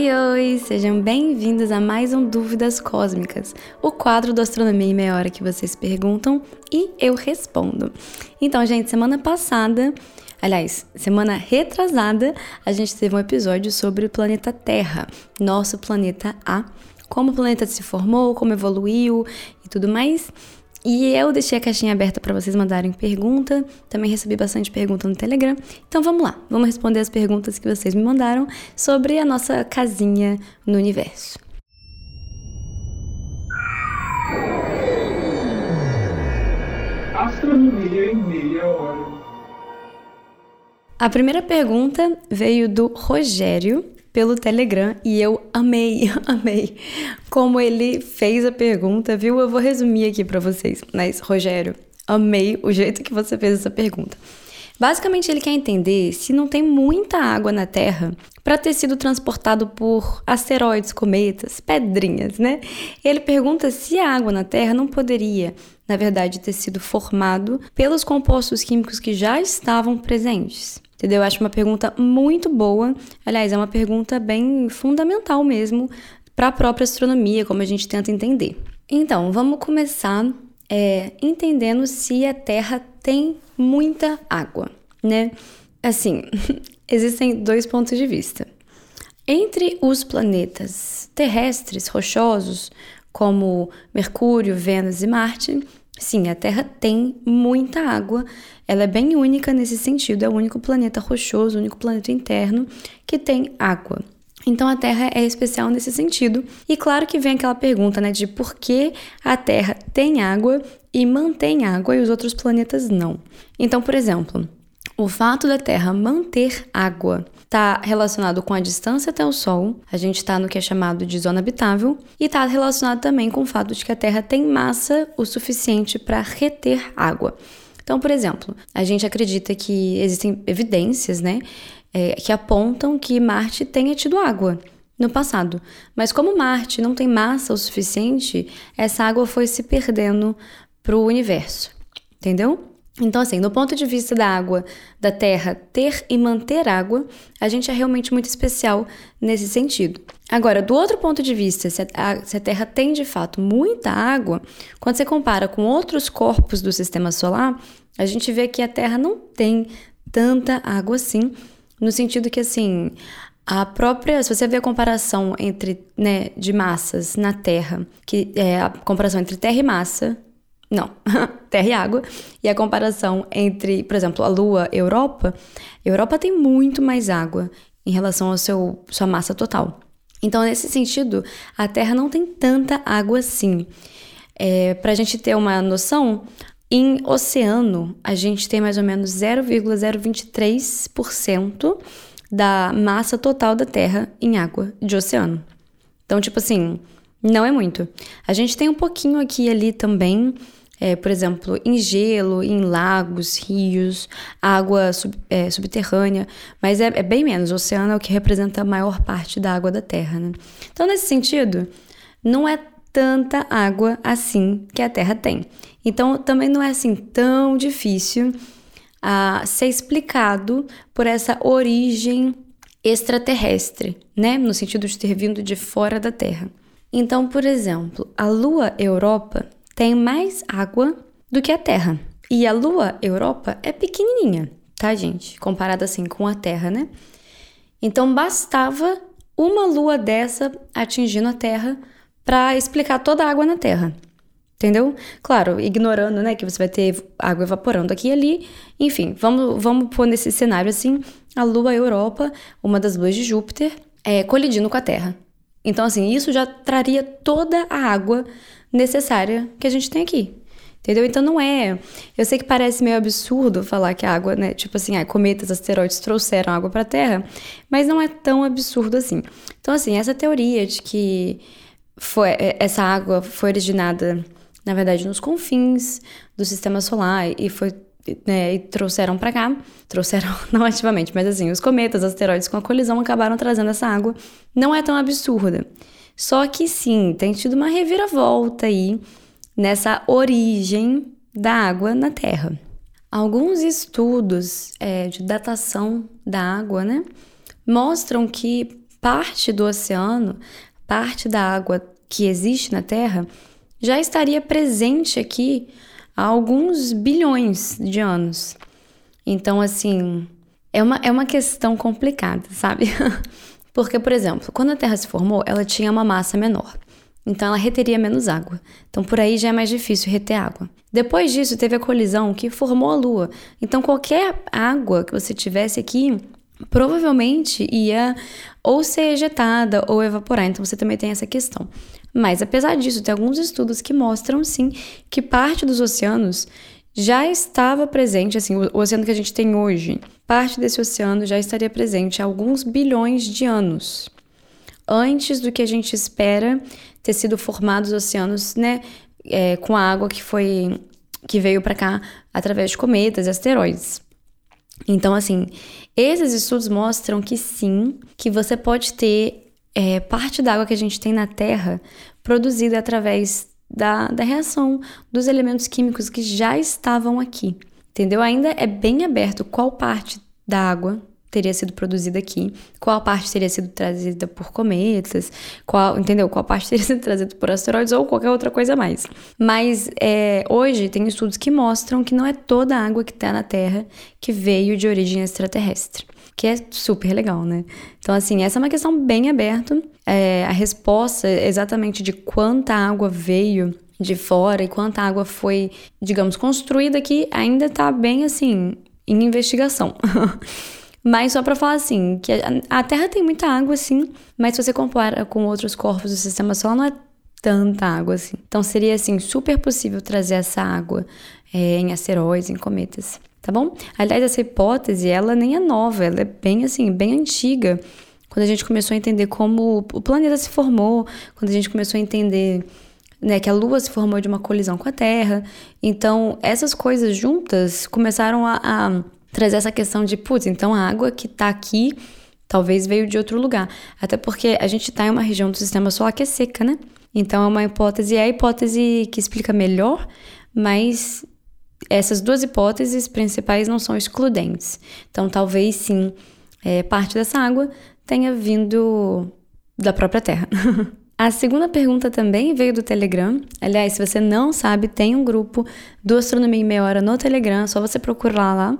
Oi, oi! Sejam bem-vindos a mais um Dúvidas Cósmicas, o quadro do Astronomia em Meia Hora que vocês perguntam e eu respondo. Então, gente, semana passada Aliás, semana retrasada, a gente teve um episódio sobre o planeta Terra, nosso planeta A, como o planeta se formou, como evoluiu e tudo mais. E eu deixei a caixinha aberta para vocês mandarem pergunta. Também recebi bastante pergunta no Telegram. Então vamos lá, vamos responder as perguntas que vocês me mandaram sobre a nossa casinha no universo. Astronomia em meia hora. A primeira pergunta veio do Rogério pelo Telegram e eu amei, amei como ele fez a pergunta, viu? Eu vou resumir aqui para vocês. Mas Rogério, amei o jeito que você fez essa pergunta. Basicamente, ele quer entender se não tem muita água na Terra para ter sido transportado por asteroides, cometas, pedrinhas, né? Ele pergunta se a água na Terra não poderia, na verdade, ter sido formado pelos compostos químicos que já estavam presentes. Entendeu? Eu acho uma pergunta muito boa. Aliás, é uma pergunta bem fundamental mesmo para a própria astronomia, como a gente tenta entender. Então, vamos começar é, entendendo se a Terra tem muita água, né? Assim, existem dois pontos de vista. Entre os planetas terrestres rochosos, como Mercúrio, Vênus e Marte, sim, a Terra tem muita água ela é bem única nesse sentido, é o único planeta rochoso, o único planeta interno que tem água. Então a Terra é especial nesse sentido. E claro que vem aquela pergunta, né, de por que a Terra tem água e mantém água e os outros planetas não. Então, por exemplo, o fato da Terra manter água está relacionado com a distância até o Sol, a gente está no que é chamado de zona habitável, e está relacionado também com o fato de que a Terra tem massa o suficiente para reter água. Então, por exemplo, a gente acredita que existem evidências, né, é, que apontam que Marte tenha tido água no passado. Mas como Marte não tem massa o suficiente, essa água foi se perdendo para o universo. Entendeu? Então, assim, do ponto de vista da água, da Terra ter e manter água, a gente é realmente muito especial nesse sentido. Agora, do outro ponto de vista, se a, se a Terra tem de fato muita água, quando você compara com outros corpos do sistema solar, a gente vê que a Terra não tem tanta água assim, no sentido que, assim, a própria, se você vê a comparação entre, né, de massas na Terra, que é a comparação entre Terra e massa, não, terra e água. E a comparação entre, por exemplo, a Lua e Europa, Europa tem muito mais água em relação seu sua massa total. Então, nesse sentido, a Terra não tem tanta água assim. É, Para a gente ter uma noção, em oceano, a gente tem mais ou menos 0,023% da massa total da Terra em água de oceano. Então, tipo assim, não é muito. A gente tem um pouquinho aqui e ali também, é, por exemplo, em gelo, em lagos, rios, água sub, é, subterrânea, mas é, é, bem menos. O oceano é o que representa a maior parte da água da Terra, né? Então, nesse sentido, não é tanta água assim que a Terra tem. Então, também não é assim tão difícil a ser explicado por essa origem extraterrestre, né? No sentido de ter vindo de fora da Terra. Então, por exemplo, a Lua Europa tem mais água do que a Terra. E a Lua Europa é pequenininha, tá, gente? Comparada assim com a Terra, né? Então bastava uma lua dessa atingindo a Terra para explicar toda a água na Terra. Entendeu? Claro, ignorando, né, que você vai ter água evaporando aqui e ali. Enfim, vamos, vamos pôr nesse cenário assim: a Lua Europa, uma das luas de Júpiter, é, colidindo com a Terra. Então, assim, isso já traria toda a água necessária que a gente tem aqui. Entendeu? Então não é. Eu sei que parece meio absurdo falar que a água, né? Tipo assim, ah, cometas, asteroides trouxeram água para a Terra, mas não é tão absurdo assim. Então, assim, essa teoria de que foi, é, essa água foi originada, na verdade, nos confins do sistema solar e foi né, e trouxeram para cá, trouxeram não ativamente, mas assim, os cometas, asteroides com a colisão acabaram trazendo essa água. Não é tão absurda. Só que sim, tem tido uma reviravolta aí nessa origem da água na Terra. Alguns estudos é, de datação da água, né, mostram que parte do oceano, parte da água que existe na Terra, já estaria presente aqui há alguns bilhões de anos. Então, assim, é uma, é uma questão complicada, sabe? Porque, por exemplo, quando a Terra se formou, ela tinha uma massa menor. Então ela reteria menos água. Então por aí já é mais difícil reter água. Depois disso teve a colisão que formou a Lua. Então qualquer água que você tivesse aqui provavelmente ia ou ser ejetada ou evaporar. Então você também tem essa questão. Mas apesar disso, tem alguns estudos que mostram sim que parte dos oceanos já estava presente, assim, o oceano que a gente tem hoje, parte desse oceano já estaria presente há alguns bilhões de anos. Antes do que a gente espera ter sido formados oceanos, né, é, com a água que foi que veio para cá através de cometas e asteroides. Então, assim, esses estudos mostram que sim, que você pode ter é, parte da água que a gente tem na Terra produzida através da, da reação dos elementos químicos que já estavam aqui. Entendeu? Ainda é bem aberto qual parte da água teria sido produzida aqui, qual parte teria sido trazida por cometas, qual, entendeu? Qual parte teria sido trazida por asteroides ou qualquer outra coisa mais. Mas é, hoje tem estudos que mostram que não é toda a água que está na Terra que veio de origem extraterrestre. Que é super legal, né? Então, assim, essa é uma questão bem aberta. É, a resposta exatamente de quanta água veio de fora e quanta água foi, digamos, construída aqui ainda está bem assim em investigação. Mas só para falar assim, que a Terra tem muita água, sim, mas se você compara com outros corpos do sistema solar, não é tanta água assim. Então seria assim super possível trazer essa água é, em asteroides, em cometas, tá bom? Aliás, essa hipótese ela nem é nova, ela é bem assim, bem antiga. Quando a gente começou a entender como o planeta se formou, quando a gente começou a entender né, que a Lua se formou de uma colisão com a Terra. Então, essas coisas juntas começaram a, a trazer essa questão de, putz, então a água que tá aqui talvez veio de outro lugar. Até porque a gente tá em uma região do sistema solar que é seca, né? Então é uma hipótese, é a hipótese que explica melhor, mas essas duas hipóteses principais não são excludentes. Então talvez sim, é, parte dessa água tenha vindo da própria Terra. A segunda pergunta também veio do Telegram. Aliás, se você não sabe, tem um grupo do Astronomia em Meia Hora no Telegram, só você procurar lá.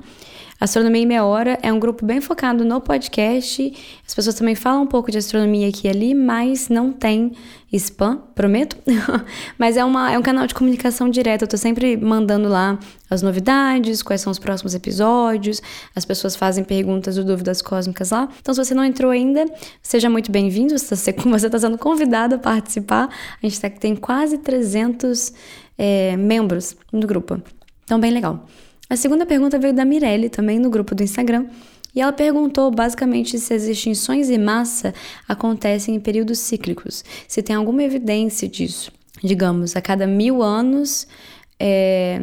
Astronomia em Meia Hora é um grupo bem focado no podcast. As pessoas também falam um pouco de astronomia aqui e ali, mas não tem spam, prometo. mas é, uma, é um canal de comunicação direta. Eu tô sempre mandando lá as novidades, quais são os próximos episódios. As pessoas fazem perguntas ou dúvidas cósmicas lá. Então, se você não entrou ainda, seja muito bem-vindo. Você está sendo convidado a participar. A gente tá, tem quase 300 é, membros no grupo. Então, bem legal. A segunda pergunta veio da Mirelle, também no grupo do Instagram, e ela perguntou basicamente se as extinções em massa acontecem em períodos cíclicos, se tem alguma evidência disso. Digamos, a cada mil anos, é,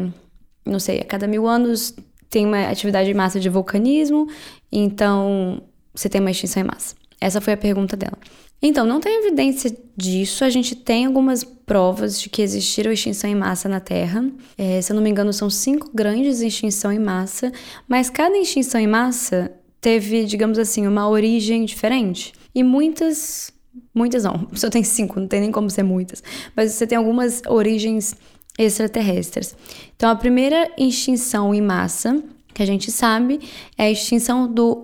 não sei, a cada mil anos tem uma atividade em massa de vulcanismo, então você tem uma extinção em massa. Essa foi a pergunta dela. Então, não tem evidência disso. A gente tem algumas provas de que existiram extinção em massa na Terra. É, se eu não me engano, são cinco grandes extinções em massa, mas cada extinção em massa teve, digamos assim, uma origem diferente. E muitas. Muitas não, só tem cinco, não tem nem como ser muitas. Mas você tem algumas origens extraterrestres. Então, a primeira extinção em massa que a gente sabe é a extinção do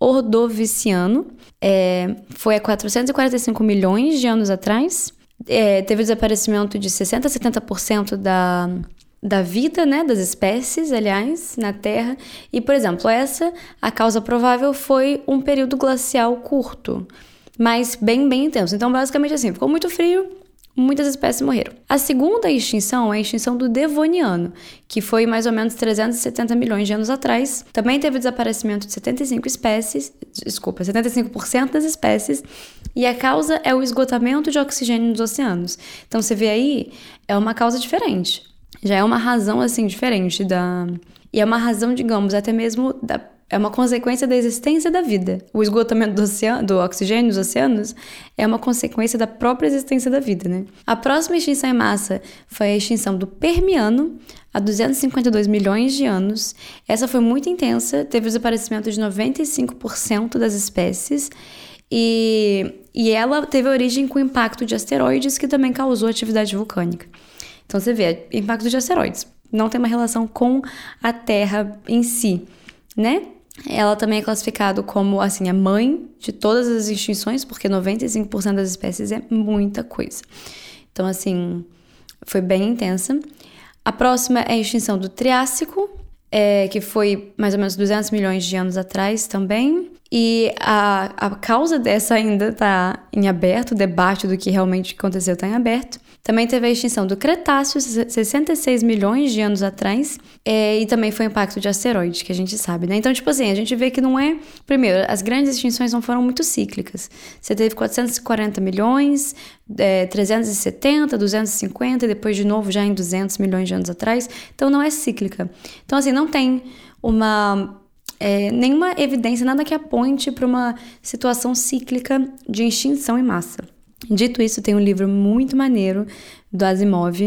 Ordoviciano, é, foi há 445 milhões de anos atrás. É, teve o desaparecimento de 60% a 70% da, da vida, né, das espécies, aliás, na Terra. E, por exemplo, essa, a causa provável foi um período glacial curto, mas bem, bem intenso. Então, basicamente assim, ficou muito frio, muitas espécies morreram. A segunda extinção é a extinção do Devoniano, que foi mais ou menos 370 milhões de anos atrás. Também teve o desaparecimento de 75 espécies, desculpa, 75% das espécies, e a causa é o esgotamento de oxigênio nos oceanos. Então você vê aí, é uma causa diferente. Já é uma razão assim diferente da E é uma razão, digamos, até mesmo da, é uma consequência da existência da vida. O esgotamento do, oceano, do oxigênio nos oceanos é uma consequência da própria existência da vida, né? A próxima extinção em massa foi a extinção do Permiano, há 252 milhões de anos. Essa foi muito intensa, teve o desaparecimento de 95% das espécies. E, e ela teve origem com o impacto de asteroides, que também causou atividade vulcânica. Então você vê, impacto de asteroides não tem uma relação com a Terra em si, né? Ela também é classificado como assim a mãe de todas as extinções, porque 95% das espécies é muita coisa. Então assim, foi bem intensa. A próxima é a extinção do Triássico, é, que foi mais ou menos 200 milhões de anos atrás também. E a, a causa dessa ainda está em aberto, o debate do que realmente aconteceu está em aberto. Também teve a extinção do Cretáceo, 66 milhões de anos atrás, é, e também foi o impacto de asteroides, que a gente sabe, né? Então, tipo assim, a gente vê que não é. Primeiro, as grandes extinções não foram muito cíclicas. Você teve 440 milhões, é, 370, 250, e depois de novo já em 200 milhões de anos atrás. Então, não é cíclica. Então, assim, não tem uma é, nenhuma evidência, nada que aponte para uma situação cíclica de extinção em massa. Dito isso, tem um livro muito maneiro do Asimov,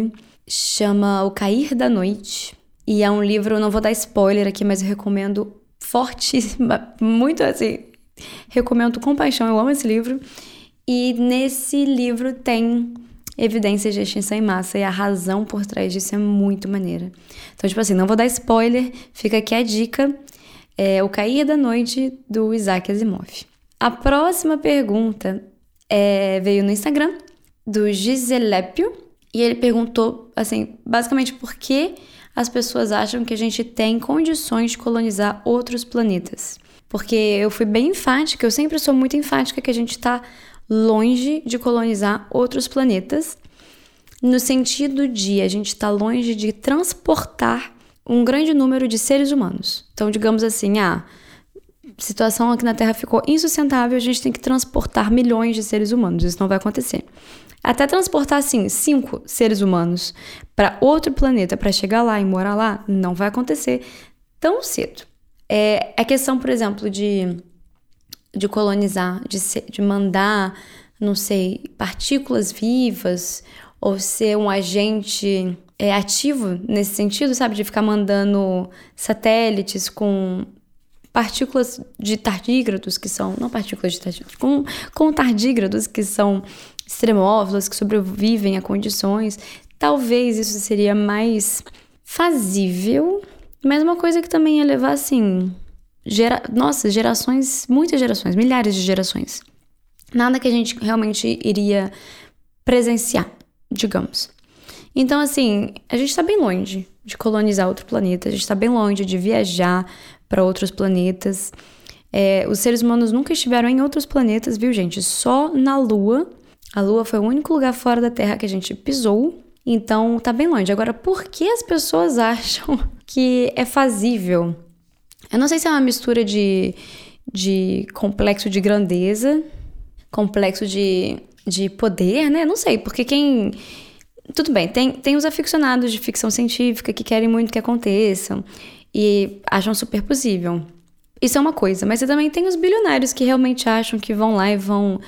chama O Cair da Noite. E é um livro, não vou dar spoiler aqui, mas eu recomendo fortíssimo, muito assim, recomendo com paixão, eu amo esse livro. E nesse livro tem evidências de extinção em massa e a razão por trás disso é muito maneira. Então, tipo assim, não vou dar spoiler, fica aqui a dica. É O Cair da Noite, do Isaac Asimov. A próxima pergunta é, veio no Instagram do Giselépio e ele perguntou, assim, basicamente por que as pessoas acham que a gente tem condições de colonizar outros planetas. Porque eu fui bem enfática, eu sempre sou muito enfática que a gente está longe de colonizar outros planetas, no sentido de a gente está longe de transportar um grande número de seres humanos. Então, digamos assim, ah, situação aqui na Terra ficou insustentável, a gente tem que transportar milhões de seres humanos. Isso não vai acontecer. Até transportar, assim, cinco seres humanos para outro planeta para chegar lá e morar lá, não vai acontecer tão cedo. É a questão, por exemplo, de, de colonizar, de, ser, de mandar, não sei, partículas vivas ou ser um agente é, ativo nesse sentido, sabe? De ficar mandando satélites com partículas de tardígrados, que são. Não partículas de tardígrados, com, com tardígrados, que são extremófilos, que sobrevivem a condições. Talvez isso seria mais fazível, mas uma coisa que também ia levar, assim. Gera, nossa, gerações, muitas gerações, milhares de gerações. Nada que a gente realmente iria presenciar, digamos. Então, assim, a gente está bem longe de colonizar outro planeta, a gente está bem longe de viajar para outros planetas. É, os seres humanos nunca estiveram em outros planetas, viu, gente? Só na Lua. A Lua foi o único lugar fora da Terra que a gente pisou. Então tá bem longe. Agora, por que as pessoas acham que é fazível? Eu não sei se é uma mistura de, de complexo de grandeza, complexo de, de poder, né? Não sei, porque quem. Tudo bem, tem, tem os aficionados de ficção científica que querem muito que aconteçam e acham super possível. Isso é uma coisa, mas você também tem os bilionários que realmente acham que vão lá e vão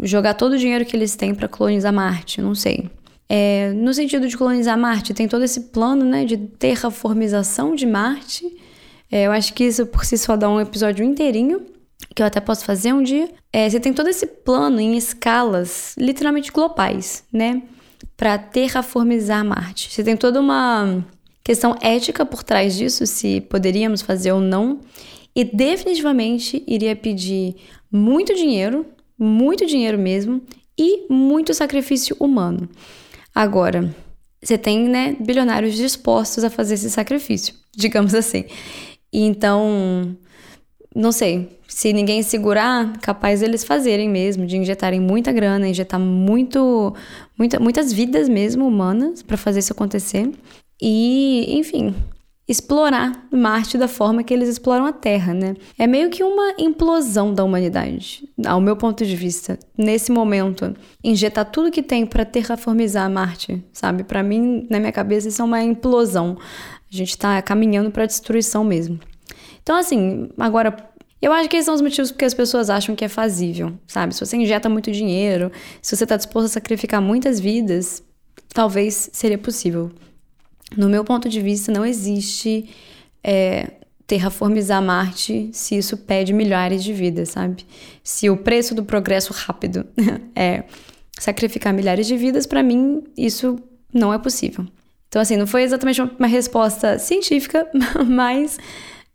jogar todo o dinheiro que eles têm para colonizar Marte, não sei. É, no sentido de colonizar Marte, tem todo esse plano né, de terraformização de Marte. É, eu acho que isso por si só dá um episódio inteirinho, que eu até posso fazer um dia. É, você tem todo esse plano em escalas literalmente globais, né? Para terraformizar Marte. Você tem toda uma questão ética por trás disso, se poderíamos fazer ou não, e definitivamente iria pedir muito dinheiro, muito dinheiro mesmo, e muito sacrifício humano. Agora, você tem, né, bilionários dispostos a fazer esse sacrifício, digamos assim. Então, não sei, se ninguém segurar, capaz eles fazerem mesmo, de injetarem muita grana, injetar muito, muita, muitas vidas mesmo humanas para fazer isso acontecer e, enfim, explorar Marte da forma que eles exploram a Terra, né? É meio que uma implosão da humanidade, ao meu ponto de vista. Nesse momento, injetar tudo que tem para terraformizar Marte, sabe? Para mim, na minha cabeça, isso é uma implosão. A gente está caminhando para a destruição mesmo. Então, assim, agora, eu acho que esses são os motivos porque as pessoas acham que é fazível, sabe? Se você injeta muito dinheiro, se você está disposto a sacrificar muitas vidas, talvez seria possível. No meu ponto de vista, não existe é, terraformizar Marte se isso pede milhares de vidas, sabe? Se o preço do progresso rápido é sacrificar milhares de vidas, para mim isso não é possível. Então, assim, não foi exatamente uma resposta científica, mas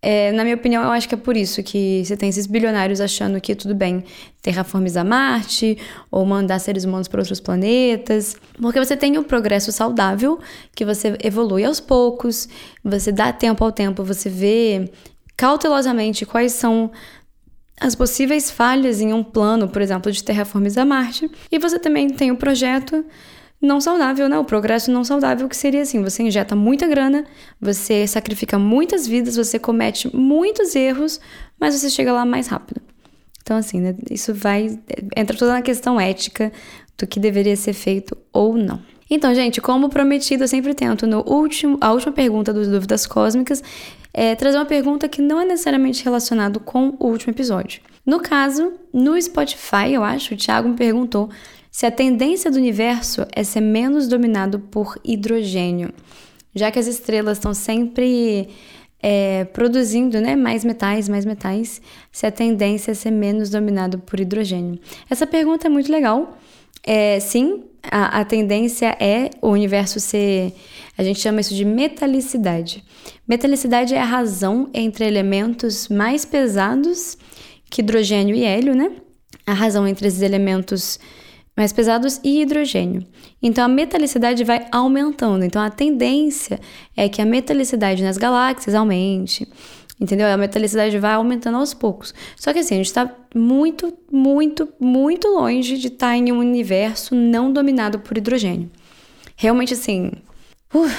é, na minha opinião, eu acho que é por isso que você tem esses bilionários achando que tudo bem terraformizar Marte ou mandar seres humanos para outros planetas. Porque você tem o um progresso saudável, que você evolui aos poucos, você dá tempo ao tempo, você vê cautelosamente quais são as possíveis falhas em um plano, por exemplo, de terraformizar Marte. E você também tem o projeto não saudável, né? O progresso não saudável, que seria assim: você injeta muita grana, você sacrifica muitas vidas, você comete muitos erros, mas você chega lá mais rápido. Então, assim, né? Isso vai. Entra toda na questão ética do que deveria ser feito ou não. Então, gente, como prometido, eu sempre tento, no último, a última pergunta dos Dúvidas Cósmicas, é trazer uma pergunta que não é necessariamente relacionada com o último episódio. No caso, no Spotify, eu acho, o Thiago me perguntou se a tendência do universo é ser menos dominado por hidrogênio, já que as estrelas estão sempre é, produzindo né, mais metais, mais metais, se a tendência é ser menos dominado por hidrogênio. Essa pergunta é muito legal. É, sim, a, a tendência é o universo ser. A gente chama isso de metalicidade. Metalicidade é a razão entre elementos mais pesados que hidrogênio e hélio, né? A razão entre esses elementos mais pesados e hidrogênio. Então a metalicidade vai aumentando. Então a tendência é que a metalicidade nas galáxias aumente. Entendeu? A metalicidade vai aumentando aos poucos. Só que assim, a gente está muito, muito, muito longe de estar tá em um universo não dominado por hidrogênio. Realmente assim. Uh,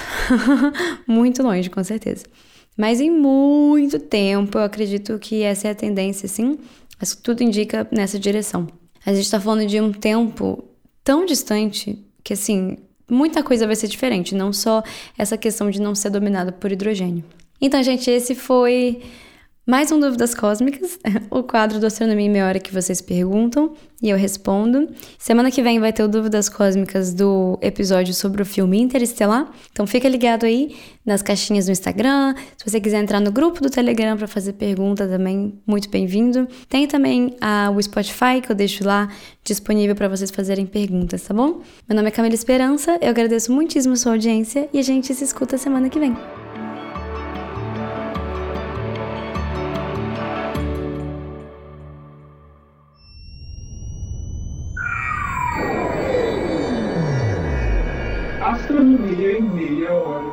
muito longe, com certeza. Mas em muito tempo, eu acredito que essa é a tendência, sim. Mas tudo indica nessa direção. A gente está falando de um tempo tão distante que, assim, muita coisa vai ser diferente, não só essa questão de não ser dominada por hidrogênio. Então, gente, esse foi mais um Dúvidas Cósmicas, o quadro do Astronomia em Meia Hora que vocês perguntam e eu respondo. Semana que vem vai ter o Dúvidas Cósmicas do episódio sobre o filme Interestelar. Então fica ligado aí nas caixinhas do Instagram. Se você quiser entrar no grupo do Telegram para fazer pergunta também, muito bem-vindo. Tem também a, o Spotify que eu deixo lá disponível para vocês fazerem perguntas, tá bom? Meu nome é Camila Esperança, eu agradeço muitíssimo a sua audiência e a gente se escuta semana que vem. Astronomia em meia hora.